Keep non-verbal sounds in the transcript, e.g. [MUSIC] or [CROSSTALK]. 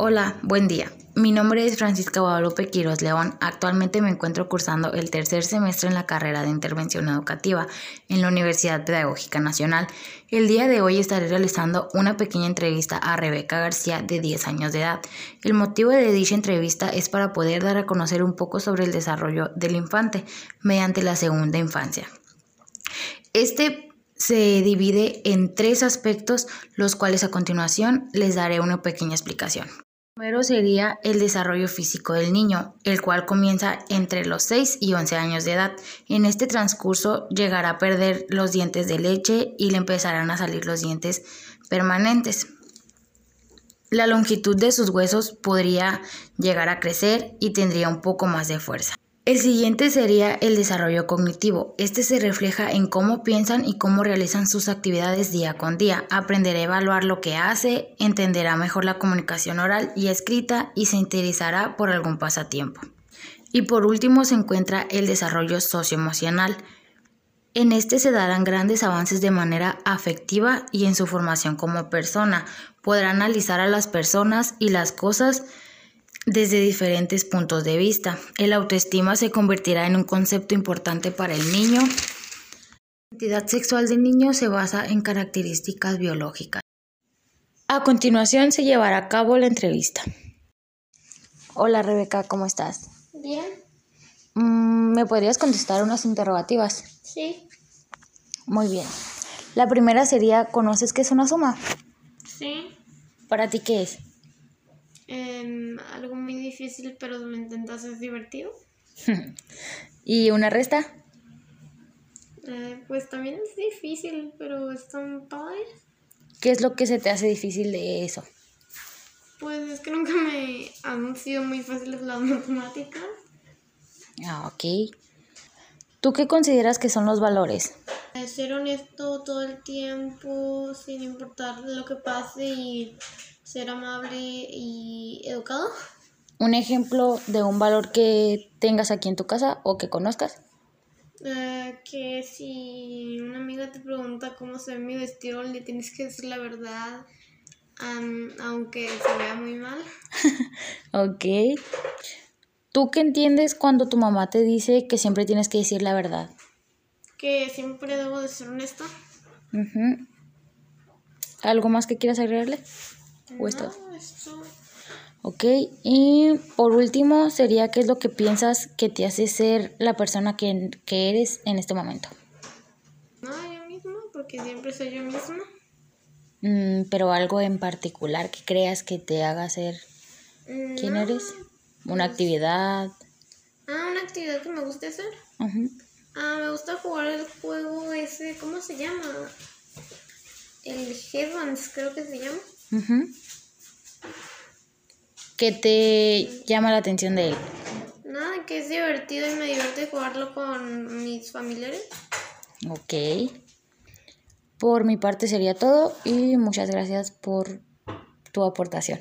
Hola, buen día. Mi nombre es Francisca Guadalupe Quiroz León. Actualmente me encuentro cursando el tercer semestre en la carrera de Intervención Educativa en la Universidad Pedagógica Nacional. El día de hoy estaré realizando una pequeña entrevista a Rebeca García de 10 años de edad. El motivo de dicha entrevista es para poder dar a conocer un poco sobre el desarrollo del infante mediante la segunda infancia. Este se divide en tres aspectos, los cuales a continuación les daré una pequeña explicación. Primero sería el desarrollo físico del niño, el cual comienza entre los 6 y 11 años de edad. En este transcurso llegará a perder los dientes de leche y le empezarán a salir los dientes permanentes. La longitud de sus huesos podría llegar a crecer y tendría un poco más de fuerza. El siguiente sería el desarrollo cognitivo. Este se refleja en cómo piensan y cómo realizan sus actividades día con día. Aprenderá a evaluar lo que hace, entenderá mejor la comunicación oral y escrita y se interesará por algún pasatiempo. Y por último se encuentra el desarrollo socioemocional. En este se darán grandes avances de manera afectiva y en su formación como persona. Podrá analizar a las personas y las cosas desde diferentes puntos de vista. El autoestima se convertirá en un concepto importante para el niño. La identidad sexual del niño se basa en características biológicas. A continuación se llevará a cabo la entrevista. Hola Rebeca, ¿cómo estás? Bien. Mm, ¿Me podrías contestar unas interrogativas? Sí. Muy bien. La primera sería, ¿conoces qué es una suma? Sí. ¿Para ti qué es? Algo muy difícil, pero lo intentas es divertido. [LAUGHS] ¿Y una resta? Eh, pues también es difícil, pero están padres. ¿Qué es lo que se te hace difícil de eso? Pues es que nunca me han sido muy fáciles las [LAUGHS] matemáticas. Ah, ok. ¿Tú qué consideras que son los valores? Ser honesto todo el tiempo, sin importar lo que pase y ser amable y educado. ¿Un ejemplo de un valor que tengas aquí en tu casa o que conozcas? Eh, que si una amiga te pregunta cómo se ve mi vestido, le tienes que decir la verdad, aunque se vea muy mal. [LAUGHS] Ok. ¿Tú qué entiendes cuando tu mamá te dice que siempre tienes que decir la verdad? Que siempre debo de ser honesta. Ujú. ¿Algo más que quieras agregarle? ¿O? No, esto- Ok, y por último sería qué es lo que piensas que te hace ser la persona que, que eres en este momento. No, yo misma, porque siempre soy yo misma. Mm, pero algo en particular que creas que te haga ser quién No. eres. Una actividad. Ah, una actividad que me gusta hacer. Ujú. Ah, me gusta jugar el juego ese, ¿cómo se llama? El Heavens, creo que se llama. Ujú. ¿Qué te llama la atención de él? Nada, que es divertido y me divierte jugarlo con mis familiares. Ok. Por mi parte sería todo y muchas gracias por tu aportación.